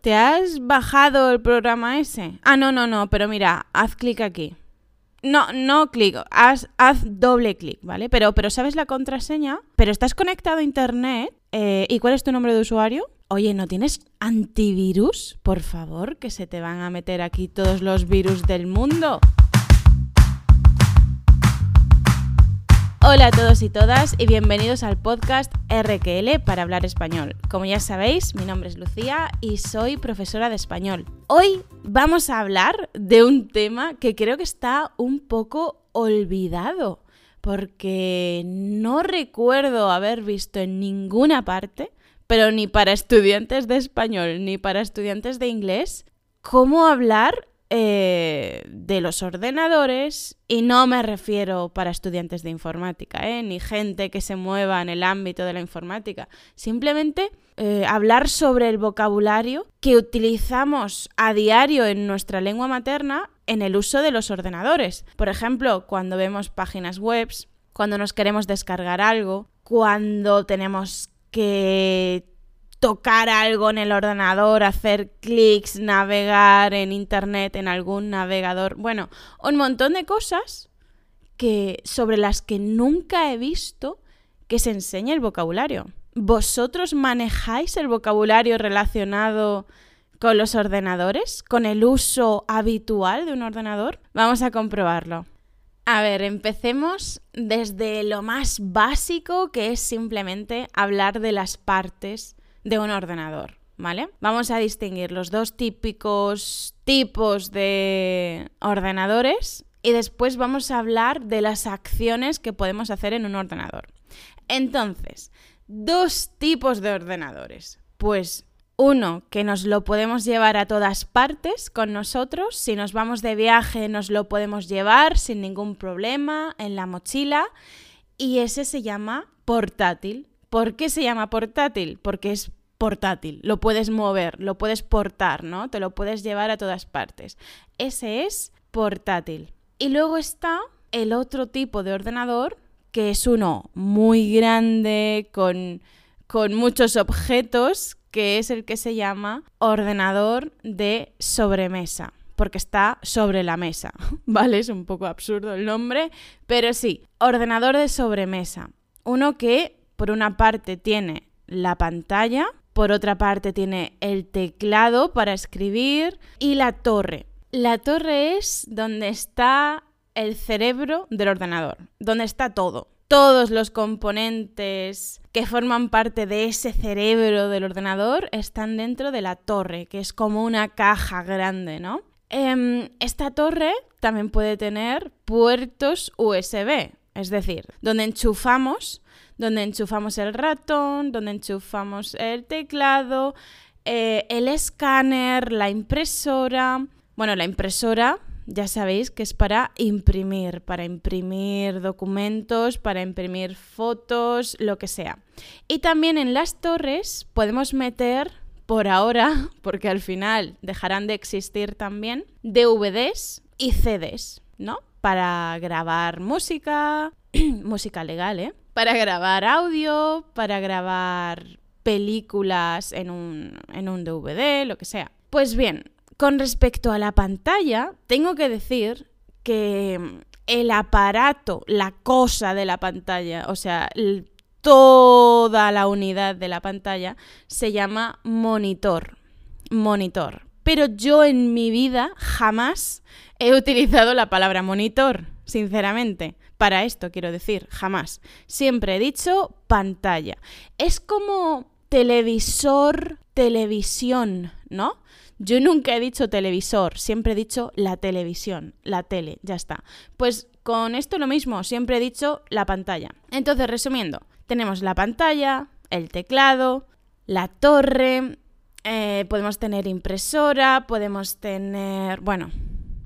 ¿Te has bajado el programa ese? Ah, no, no, no, pero mira, haz clic aquí. No, no clic, haz, haz doble clic, ¿vale? Pero, pero sabes la contraseña, pero estás conectado a internet. eh, ¿Y cuál es tu nombre de usuario? Oye, ¿no tienes antivirus? Por favor, que se te van a meter aquí todos los virus del mundo. Hola a todos y todas y bienvenidos al podcast RQL para hablar español. Como ya sabéis, mi nombre es Lucía y soy profesora de español. Hoy vamos a hablar de un tema que creo que está un poco olvidado porque no recuerdo haber visto en ninguna parte, pero ni para estudiantes de español ni para estudiantes de inglés, cómo hablar eh, de los ordenadores y no me refiero para estudiantes de informática, ¿eh? ni gente que se mueva en el ámbito de la informática, simplemente eh, hablar sobre el vocabulario que utilizamos a diario en nuestra lengua materna en el uso de los ordenadores. Por ejemplo, cuando vemos páginas web, cuando nos queremos descargar algo, cuando tenemos que tocar algo en el ordenador, hacer clics, navegar en internet, en algún navegador, bueno, un montón de cosas que sobre las que nunca he visto que se enseñe el vocabulario. ¿Vosotros manejáis el vocabulario relacionado con los ordenadores? ¿Con el uso habitual de un ordenador? Vamos a comprobarlo. A ver, empecemos desde lo más básico, que es simplemente hablar de las partes de un ordenador, ¿vale? Vamos a distinguir los dos típicos tipos de ordenadores y después vamos a hablar de las acciones que podemos hacer en un ordenador. Entonces, dos tipos de ordenadores. Pues uno, que nos lo podemos llevar a todas partes con nosotros. Si nos vamos de viaje, nos lo podemos llevar sin ningún problema en la mochila. Y ese se llama portátil. ¿Por qué se llama portátil? Porque es portátil, lo puedes mover, lo puedes portar, ¿no? Te lo puedes llevar a todas partes. Ese es portátil. Y luego está el otro tipo de ordenador, que es uno muy grande, con, con muchos objetos, que es el que se llama ordenador de sobremesa porque está sobre la mesa, ¿vale? Es un poco absurdo el nombre, pero sí, ordenador de sobremesa. Uno que, por una parte, tiene la pantalla, por otra parte tiene el teclado para escribir y la torre. La torre es donde está el cerebro del ordenador, donde está todo. Todos los componentes que forman parte de ese cerebro del ordenador están dentro de la torre, que es como una caja grande, ¿no? Eh, esta torre también puede tener puertos USB, es decir, donde enchufamos donde enchufamos el ratón, donde enchufamos el teclado, eh, el escáner, la impresora. Bueno, la impresora ya sabéis que es para imprimir, para imprimir documentos, para imprimir fotos, lo que sea. Y también en las torres podemos meter, por ahora, porque al final dejarán de existir también, DVDs y CDs, ¿no? Para grabar música, música legal, ¿eh? para grabar audio, para grabar películas en un, en un DVD, lo que sea. Pues bien, con respecto a la pantalla, tengo que decir que el aparato, la cosa de la pantalla, o sea, toda la unidad de la pantalla, se llama monitor. Monitor. Pero yo en mi vida jamás he utilizado la palabra monitor, sinceramente para esto, quiero decir, jamás. Siempre he dicho pantalla. Es como televisor, televisión, ¿no? Yo nunca he dicho televisor, siempre he dicho la televisión, la tele, ya está. Pues con esto lo mismo, siempre he dicho la pantalla. Entonces, resumiendo, tenemos la pantalla, el teclado, la torre, eh, podemos tener impresora, podemos tener, bueno,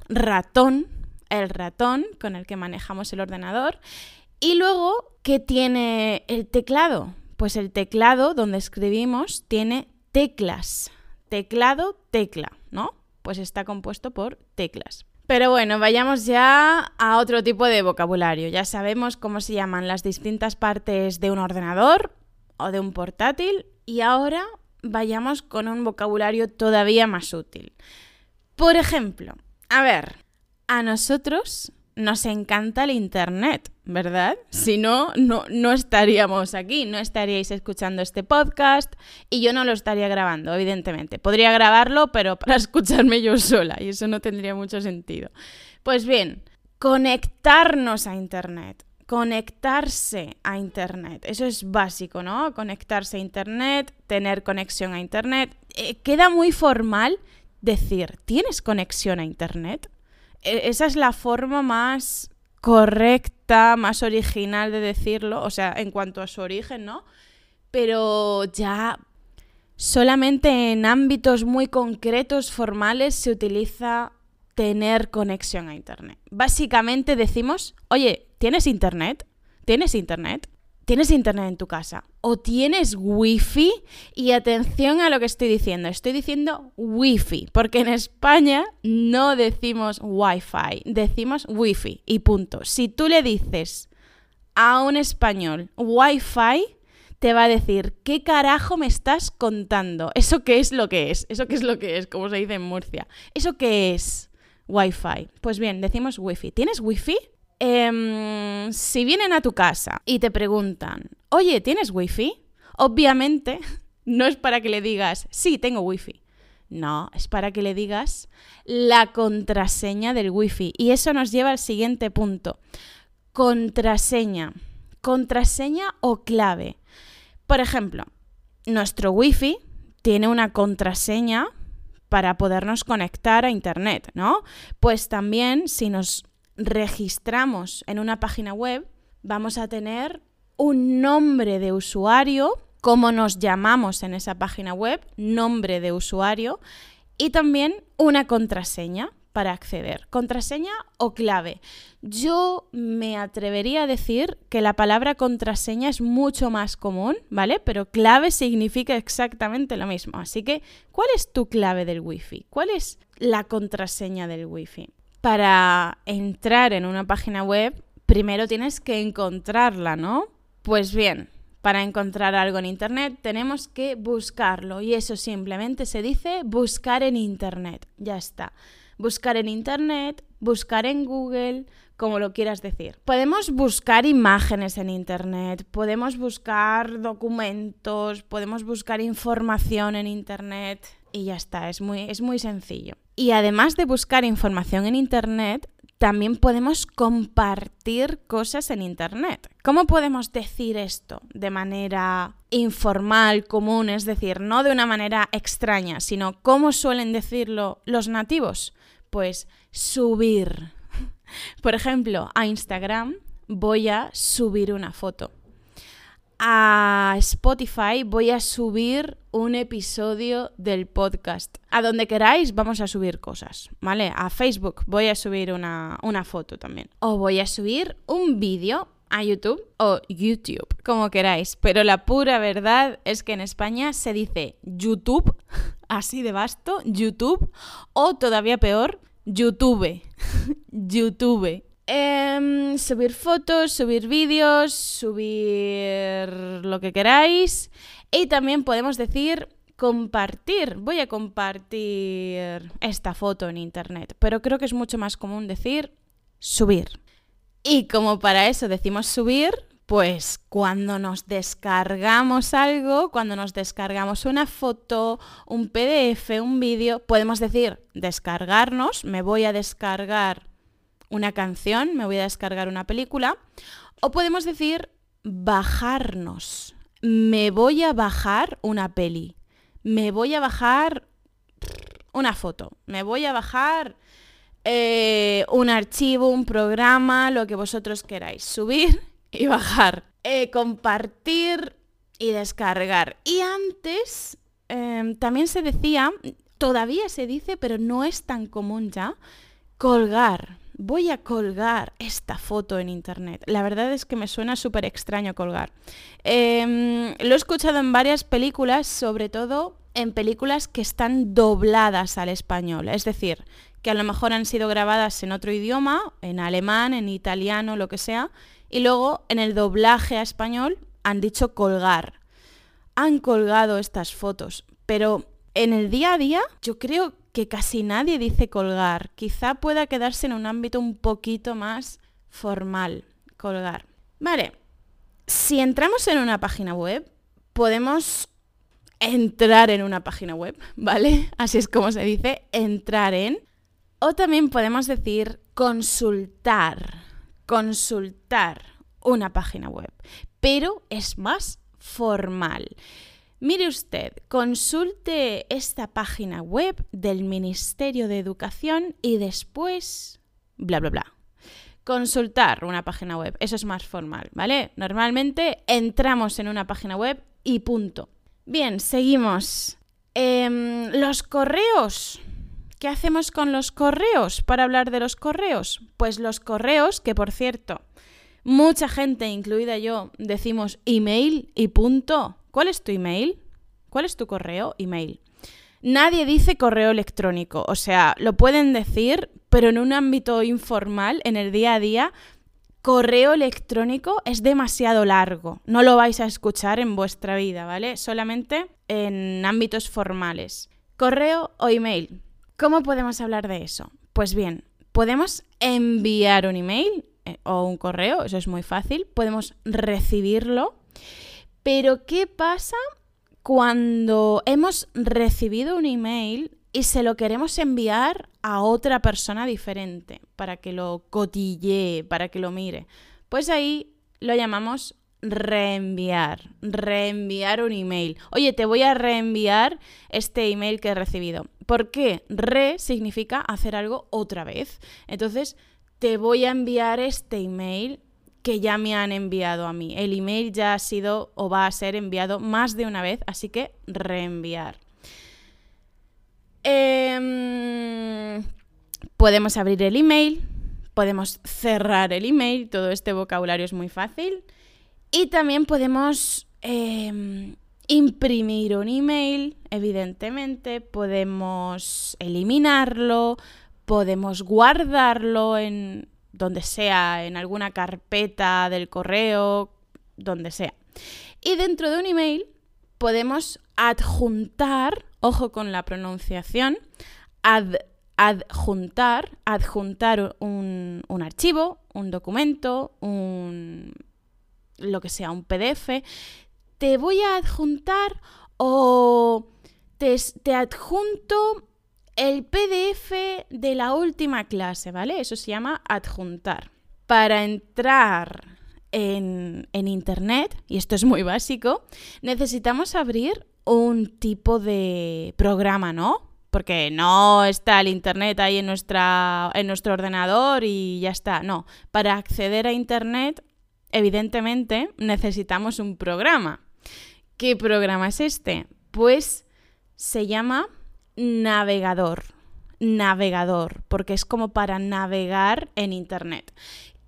ratón, el ratón con el que manejamos el ordenador. Y luego, ¿qué tiene el teclado? Pues el teclado donde escribimos tiene teclas. Teclado, tecla, ¿no? Pues está compuesto por teclas. Pero bueno, vayamos ya a otro tipo de vocabulario. Ya sabemos cómo se llaman las distintas partes de un ordenador o de un portátil y ahora vayamos con un vocabulario todavía más útil. Por ejemplo, a ver, a nosotros nos encanta el Internet, ¿verdad? Si no, no, no estaríamos aquí, no estaríais escuchando este podcast y yo no lo estaría grabando, evidentemente. Podría grabarlo, pero para escucharme yo sola y eso no tendría mucho sentido. Pues bien, conectarnos a Internet conectarse a Internet. Eso es básico, ¿no? Conectarse a Internet, tener conexión a Internet. Eh, queda muy formal decir, ¿tienes conexión a Internet? E, esa es la forma más correcta, más original de decirlo, o sea, en cuanto a su origen, ¿no? Pero ya solamente en ámbitos muy concretos, formales, se utiliza tener conexión a Internet. Básicamente decimos, oye, ¿tienes Internet? ¿Tienes Internet? ¿Tienes Internet en tu casa? ¿O tienes Wi-Fi? Y atención a lo que estoy diciendo, estoy diciendo Wi-Fi, porque en España no decimos Wi-Fi, decimos Wi-Fi y punto. Si tú le dices a un español Wi-Fi, te va a decir, ¿qué carajo me estás contando? ¿Eso qué es lo que es? ¿Eso qué es lo que es? Como se dice en Murcia. ¿Eso qué es? Wi-Fi. Pues bien, decimos Wi-Fi. ¿Tienes Wi-Fi? Em, si vienen a tu casa y te preguntan, oye, ¿tienes Wi-Fi? Obviamente no es para que le digas, sí, tengo Wi-Fi. No, es para que le digas la contraseña del Wi-Fi. Y eso nos lleva al siguiente punto. Contraseña. Contraseña o clave. Por ejemplo, nuestro Wi-Fi tiene una contraseña para podernos conectar a Internet, ¿no? Pues también si nos registramos en una página web, vamos a tener un nombre de usuario, cómo nos llamamos en esa página web, nombre de usuario, y también una contraseña para acceder, contraseña o clave. Yo me atrevería a decir que la palabra contraseña es mucho más común, ¿vale? Pero clave significa exactamente lo mismo. Así que, ¿cuál es tu clave del Wi-Fi? ¿Cuál es la contraseña del Wi-Fi? Para entrar en una página web, primero tienes que encontrarla, ¿no? Pues bien, para encontrar algo en Internet tenemos que buscarlo y eso simplemente se dice buscar en Internet. Ya está buscar en Internet, buscar en Google, como lo quieras decir. Podemos buscar imágenes en Internet, podemos buscar documentos, podemos buscar información en Internet y ya está, es muy, es muy sencillo. Y además de buscar información en Internet, también podemos compartir cosas en Internet. ¿Cómo podemos decir esto de manera informal, común, es decir, no de una manera extraña, sino cómo suelen decirlo los nativos? Pues subir. Por ejemplo, a Instagram voy a subir una foto. A Spotify voy a subir un episodio del podcast. A donde queráis vamos a subir cosas, ¿vale? A Facebook voy a subir una, una foto también. O voy a subir un vídeo a YouTube o YouTube, como queráis. Pero la pura verdad es que en España se dice YouTube, así de vasto, YouTube, o todavía peor, YouTube. YouTube. Em, subir fotos, subir vídeos, subir lo que queráis. Y también podemos decir compartir. Voy a compartir esta foto en internet. Pero creo que es mucho más común decir subir. Y como para eso decimos subir, pues cuando nos descargamos algo, cuando nos descargamos una foto, un PDF, un vídeo, podemos decir descargarnos, me voy a descargar una canción, me voy a descargar una película, o podemos decir bajarnos, me voy a bajar una peli, me voy a bajar una foto, me voy a bajar eh, un archivo, un programa, lo que vosotros queráis. Subir y bajar. Eh, compartir y descargar. Y antes em, también se decía, todavía se dice, pero no es tan común ya, colgar. Voy a colgar esta foto en internet. La verdad es que me suena súper extraño colgar. Em, lo he escuchado en varias películas, sobre todo en películas que están dobladas al español. Es decir, que a lo mejor han sido grabadas en otro idioma, en alemán, en italiano, lo que sea, y luego en el doblaje a español han dicho colgar. Han colgado estas fotos. pero en el día a día yo creo que casi nadie dice colgar. Quizá pueda quedarse en un ámbito un poquito más formal, colgar. Vale, si entramos en una página web, podemos entrar en una página web, ¿vale? Así es como se dice, entrar en. O también podemos decir consultar, consultar una página web, pero es más formal. Mire usted, consulte esta página web del Ministerio de Educación y después, bla, bla, bla. Consultar una página web, eso es más formal, ¿vale? Normalmente entramos en una página web y punto. Bien, seguimos. Em, los correos. ¿Qué hacemos con los correos para hablar de los correos? Pues los correos, que por cierto, mucha gente, incluida yo, decimos email y punto. ¿Cuál es tu email? ¿Cuál es tu correo? Email. Nadie dice correo electrónico, o sea, lo pueden decir, pero en un ámbito informal, en el día a día, correo electrónico es demasiado largo. No lo vais a escuchar en vuestra vida, ¿vale? Solamente en ámbitos formales. Correo o email. ¿Cómo podemos hablar de eso? Pues bien, podemos enviar un email eh, o un correo, eso es muy fácil. Podemos recibirlo pero ¿qué pasa cuando hemos recibido un email y se lo queremos enviar a otra persona diferente para que lo cotillee, para que lo mire? Pues ahí lo llamamos reenviar, reenviar un email. Oye, te voy a reenviar este email que he recibido. ¿Por qué? Re significa hacer algo otra vez. Entonces, te voy a enviar este email que ya me han enviado a mí. El email ya ha sido o va a ser enviado más de una vez, así que reenviar. Em, podemos abrir el email, podemos cerrar el email, todo este vocabulario es muy fácil. Y también podemos em, imprimir un email, evidentemente, podemos eliminarlo, podemos guardarlo en, donde sea, en alguna carpeta del correo, donde sea. Y dentro de un email podemos adjuntar, ojo con la pronunciación, adjuntar, adjuntar un, un, archivo, un documento, un lo que sea, un PDF. Te voy a adjuntar o te, te adjunto el PDF de la última clase, ¿vale? Eso se llama adjuntar. Para entrar en, Internet, y esto es muy básico, necesitamos abrir un tipo de programa, ¿no? Porque no está el Internet ahí en, nuestra, en nuestro ordenador y ya está. No, para acceder a Internet, evidentemente, necesitamos un programa. ¿Qué programa es este? Pues se llama navegador. Navegador, porque es como para navegar en Internet.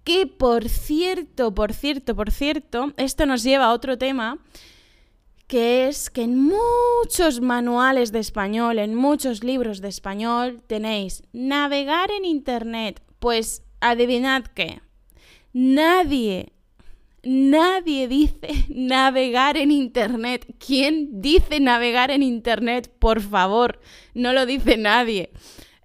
Que por cierto, por cierto, por cierto, esto nos lleva a otro tema que es que en muchos manuales de español, en muchos libros de español, tenéis navegar en Internet. Pues adivinad qué. Nadie Nadie dice navegar en Internet. ¿Quién dice navegar en Internet? Por favor, no lo dice nadie.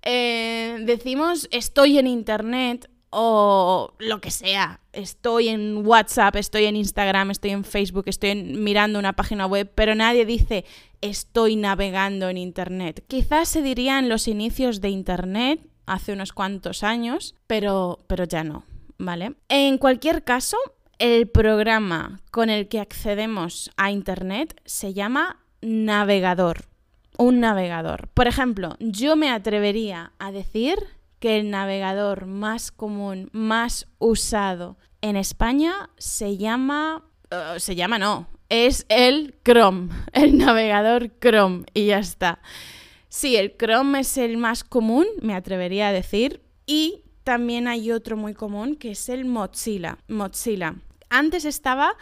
Eh, decimos estoy en Internet o lo que sea. Estoy en WhatsApp, estoy en Instagram, estoy en Facebook, estoy mirando una página web, pero nadie dice estoy navegando en Internet. Quizás se diría en los inicios de Internet, hace unos cuantos años, pero, pero ya no, ¿vale? En cualquier caso, el programa con el que accedemos a Internet se llama navegador. Un navegador. Por ejemplo, yo me atrevería a decir que el navegador más común, más usado en España se llama... Uh, se llama no, es el Chrome, el navegador Chrome y ya está. Sí, el Chrome es el más común, me atrevería a decir, y también hay otro muy común que es el Mozilla. Mozilla. Antes estaba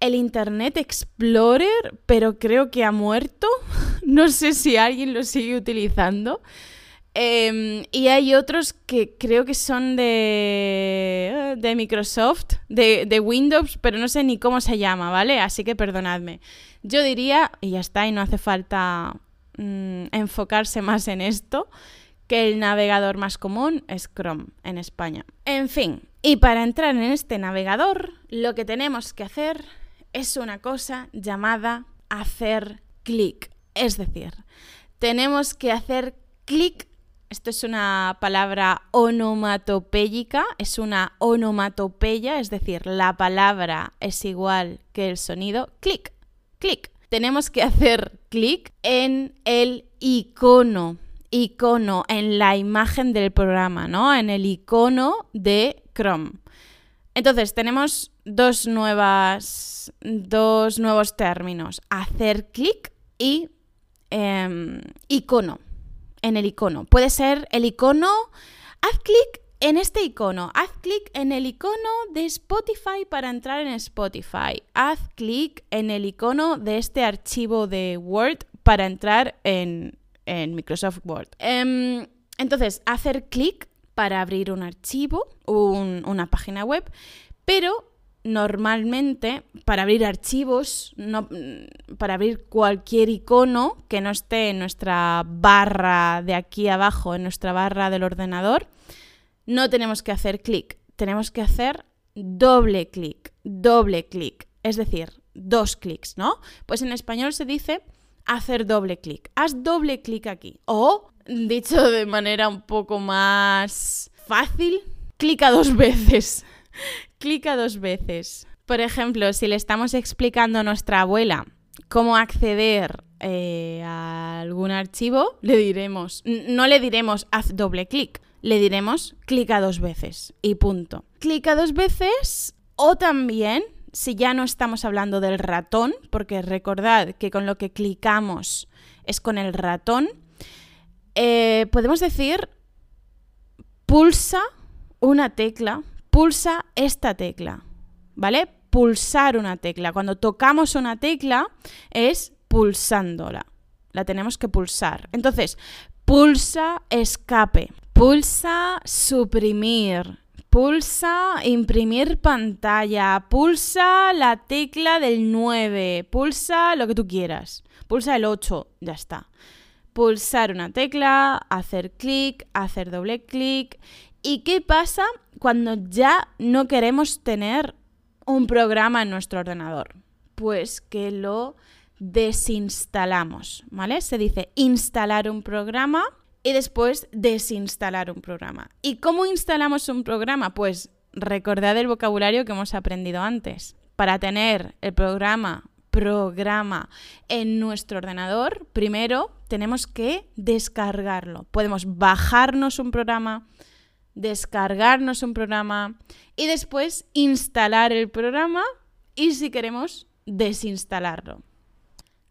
el Internet Explorer, pero creo que ha muerto. No sé si alguien lo sigue utilizando. Em, y hay otros que creo que son de, de Microsoft, de, de, Windows, pero no sé ni cómo se llama, ¿vale? Así que perdonadme. Yo diría, y ya está, y no hace falta mm, enfocarse más en esto, que el navegador más común es Chrome en España. En fin, y para entrar en este navegador, lo que tenemos que hacer es una cosa llamada hacer clic. Es decir, tenemos que hacer clic. Esto es una palabra onomatopéyica, es una onomatopeya, es decir, la palabra es igual que el sonido. Clic, clic. Tenemos que hacer clic en el icono icono en la imagen del programa, ¿no? En el icono de Chrome. Entonces, tenemos dos, nuevas, dos nuevos términos. Hacer clic y em, icono. En el icono. Puede ser el icono. Haz clic en este icono. Haz clic en el icono de Spotify para entrar en Spotify. Haz clic en el icono de este archivo de Word para entrar en, en Microsoft Word. Em, entonces, hacer clic para abrir un archivo, una página web, pero normalmente para abrir archivos, no, para abrir cualquier icono que no esté en nuestra barra de aquí abajo, en nuestra barra del ordenador, no tenemos que hacer clic, tenemos que hacer doble clic, doble clic, es decir, dos clics, ¿no? Pues en español se dice hacer doble clic. Haz doble clic aquí. O, dicho de manera un poco más fácil, clica dos veces. Clica dos veces. Por ejemplo, si le estamos explicando a nuestra abuela cómo acceder eh, a algún archivo, le diremos, no le diremos haz doble clic, le diremos clica dos veces y punto. Clica dos veces o también si ya no estamos hablando del ratón, porque recordad que con lo que clicamos es con el ratón, eh, podemos decir pulsa una tecla, pulsa esta tecla, ¿vale? Pulsar una tecla. Cuando tocamos una tecla es pulsándola. La tenemos que pulsar. Entonces, pulsa escape, pulsa suprimir, Pulsa imprimir pantalla, pulsa la tecla del 9, pulsa lo que tú quieras, pulsa el 8, ya está. Pulsar una tecla, hacer clic, hacer doble clic. ¿Y qué pasa cuando ya no queremos tener un programa en nuestro ordenador? Pues que lo desinstalamos, ¿vale? Se dice instalar un programa y después desinstalar un programa. ¿Y cómo instalamos un programa? Pues recordad el vocabulario que hemos aprendido antes. Para tener el programa programa en nuestro ordenador, primero tenemos que descargarlo. Podemos bajarnos un programa, descargarnos un programa y después instalar el programa y si queremos desinstalarlo.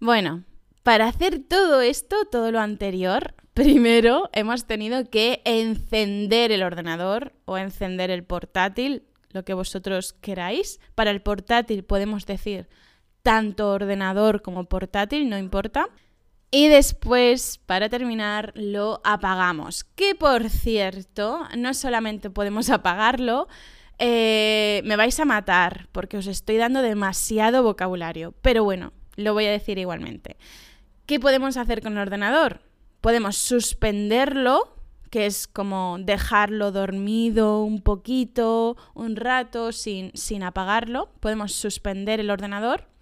Bueno, para hacer todo esto, todo lo anterior, Primero hemos tenido que encender el ordenador o encender el portátil, lo que vosotros queráis. Para el portátil podemos decir tanto ordenador como portátil, no importa. Y después, para terminar, lo apagamos. Que por cierto, no solamente podemos apagarlo, eh, me vais a matar porque os estoy dando demasiado vocabulario. Pero bueno, lo voy a decir igualmente. ¿Qué podemos hacer con el ordenador? Podemos suspenderlo, que es como dejarlo dormido un poquito, un rato, sin, sin apagarlo. Podemos suspender el ordenador.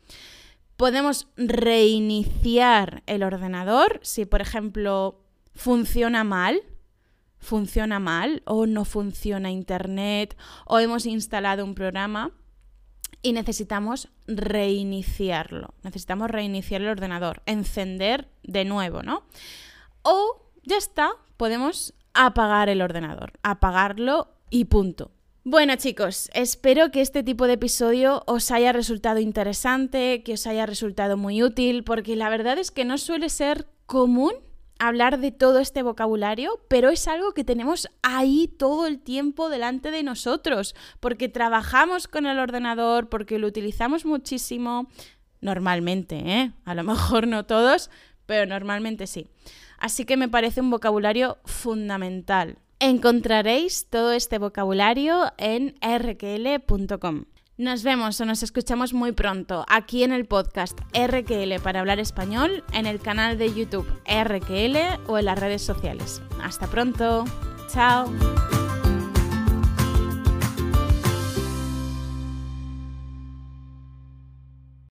Podemos reiniciar el ordenador si, por ejemplo, funciona mal, funciona mal o no funciona Internet o hemos instalado un programa y necesitamos reiniciarlo. Necesitamos reiniciar el ordenador, encender de nuevo, ¿no? O ya está, podemos apagar el ordenador, apagarlo y punto. Bueno chicos, espero que este tipo de episodio os haya resultado interesante, que os haya resultado muy útil, porque la verdad es que no suele ser común hablar de todo este vocabulario, pero es algo que tenemos ahí todo el tiempo delante de nosotros, porque trabajamos con el ordenador, porque lo utilizamos muchísimo, normalmente, ¿eh? A lo mejor no todos, pero normalmente sí. Así que me parece un vocabulario fundamental. Encontraréis todo este vocabulario en rql.com. Nos vemos o nos escuchamos muy pronto aquí en el podcast RQL para hablar español, en el canal de YouTube RQL o en las redes sociales. Hasta pronto. Chao.